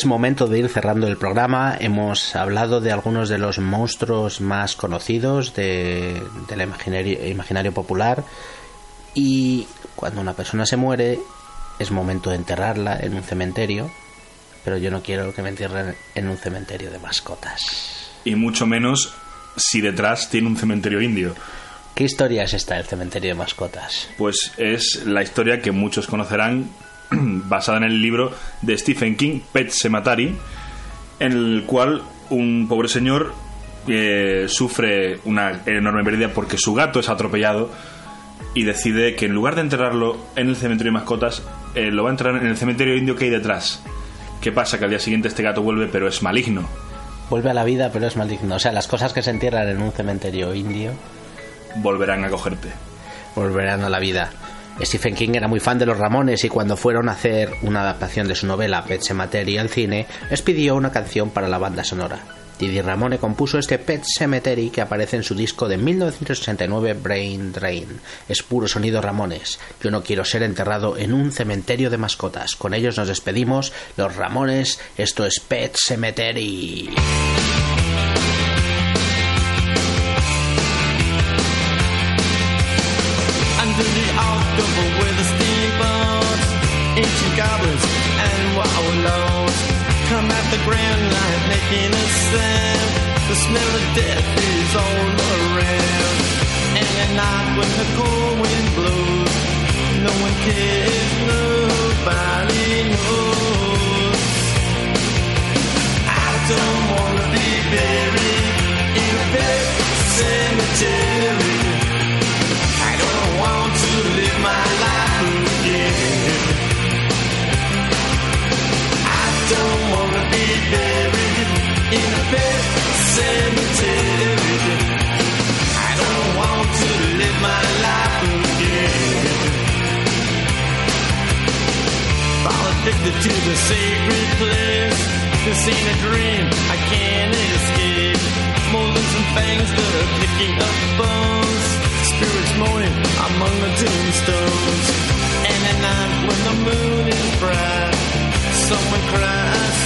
Es momento de ir cerrando el programa. Hemos hablado de algunos de los monstruos más conocidos de- del imaginario, imaginario popular. Y cuando una persona se muere, es momento de enterrarla en un cementerio. Pero yo no quiero que me entierren en un cementerio de mascotas. Y mucho menos si detrás tiene un cementerio indio. ¿Qué historia es esta del cementerio de mascotas? Pues es la historia que muchos conocerán <clears throat> basada en el libro de Stephen King, Pet Sematary, en el cual un pobre señor eh, sufre una enorme pérdida porque su gato es atropellado y decide que en lugar de enterrarlo en el cementerio de mascotas, eh, lo va a enterrar en el cementerio indio que hay detrás. ¿Qué pasa? Que al día siguiente este gato vuelve, pero es maligno. Vuelve a la vida, pero es maligno. O sea, las cosas que se entierran en un cementerio indio Volverán a cogerte. volverán a la vida. Stephen King era muy fan de los Ramones y cuando fueron a hacer una adaptación de su novela Pet Sematary al cine, les pidió una canción para la banda sonora. Didi Ramone compuso este Pet Cemetery que aparece en su disco de 1969 Brain Drain. Es puro sonido Ramones. Yo no quiero ser enterrado en un cementerio de mascotas. Con ellos nos despedimos. Los Ramones, esto es Pet Cemetery. Ancient goblins and wallows come at the grand line making a sound. The smell of death is all around. And at night when the cold wind blows, no one cares, nobody knows. I don't wanna be buried in a pet cemetery. I don't want to live my life again. Be buried in a pet cemetery. I don't want to live my life again. Fall addicted to the sacred place. This ain't a dream, I can't escape. Molars and fangs that are picking up bones. Spirits moaning among the tombstones. And at night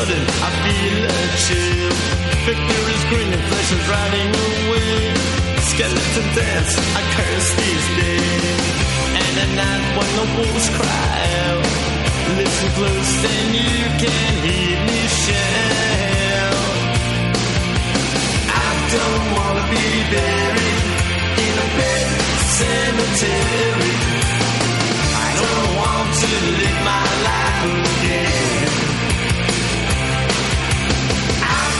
Sudden, I feel a chill. Victor is grinning, flesh is riding away. Skeleton dance, I curse these days. And at night when the wolves cry out, listen close and you can hear me shout. I don't wanna be buried in a pet cemetery. I don't want to live my life again.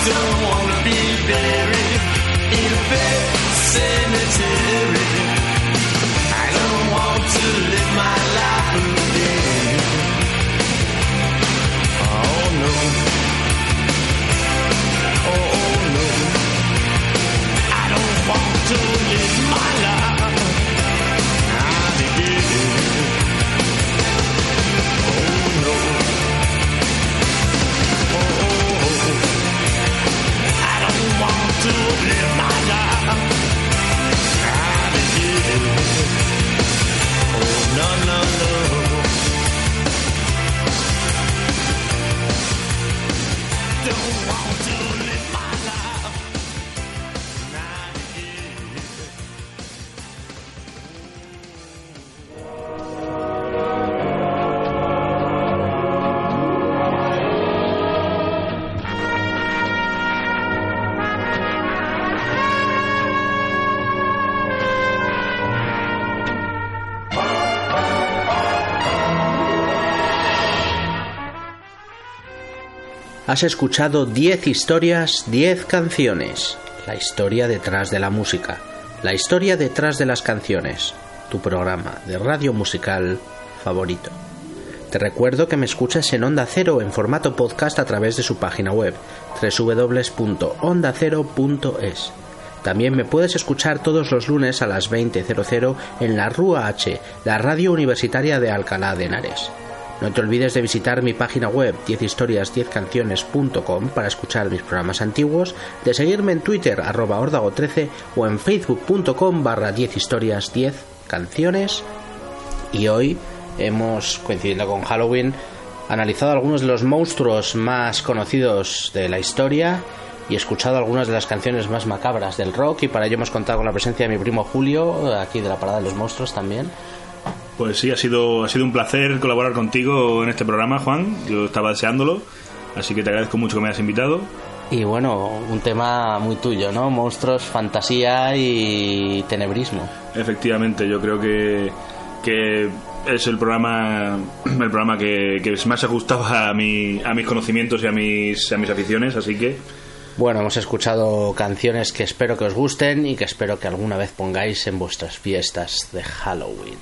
I don't want to be buried in a pet cemetery. I don't want to live my life again. Oh no. Oh no. I don't want to live my life. Again. Oh no. To live my life. Not again. Oh no no Has escuchado 10 historias, 10 canciones. La historia detrás de la música. La historia detrás de las canciones. Tu programa de radio musical favorito. Te recuerdo que me escuchas en Onda Cero en formato podcast a través de su página web www.ondacero.es. También me puedes escuchar todos los lunes a las 20.00 en la Rúa H, la radio universitaria de Alcalá de Henares. No te olvides de visitar mi página web 10historias10canciones.com para escuchar mis programas antiguos, de seguirme en Twitter arroba ordago13 o en facebook.com barra 10historias10 canciones. Y hoy hemos, coincidiendo con Halloween, analizado algunos de los monstruos más conocidos de la historia y escuchado algunas de las canciones más macabras del rock y para ello hemos contado con la presencia de mi primo Julio, aquí de la Parada de los Monstruos también. Pues sí, ha sido, ha sido un placer colaborar contigo en este programa, Juan. Yo estaba deseándolo, así que te agradezco mucho que me hayas invitado. Y bueno, un tema muy tuyo, ¿no? Monstruos, fantasía y tenebrismo. Efectivamente, yo creo que, que es el programa el programa que, que más se ajustaba a, mi, a mis conocimientos y a mis, a mis aficiones, así que Bueno, hemos escuchado canciones que espero que os gusten y que espero que alguna vez pongáis en vuestras fiestas de Halloween.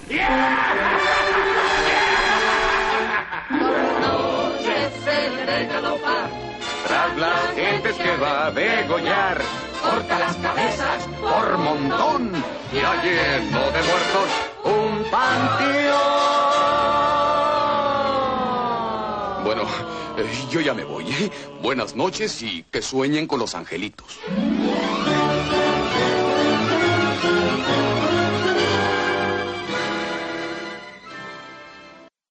ya me voy. ¿eh? Buenas noches y que sueñen con los angelitos.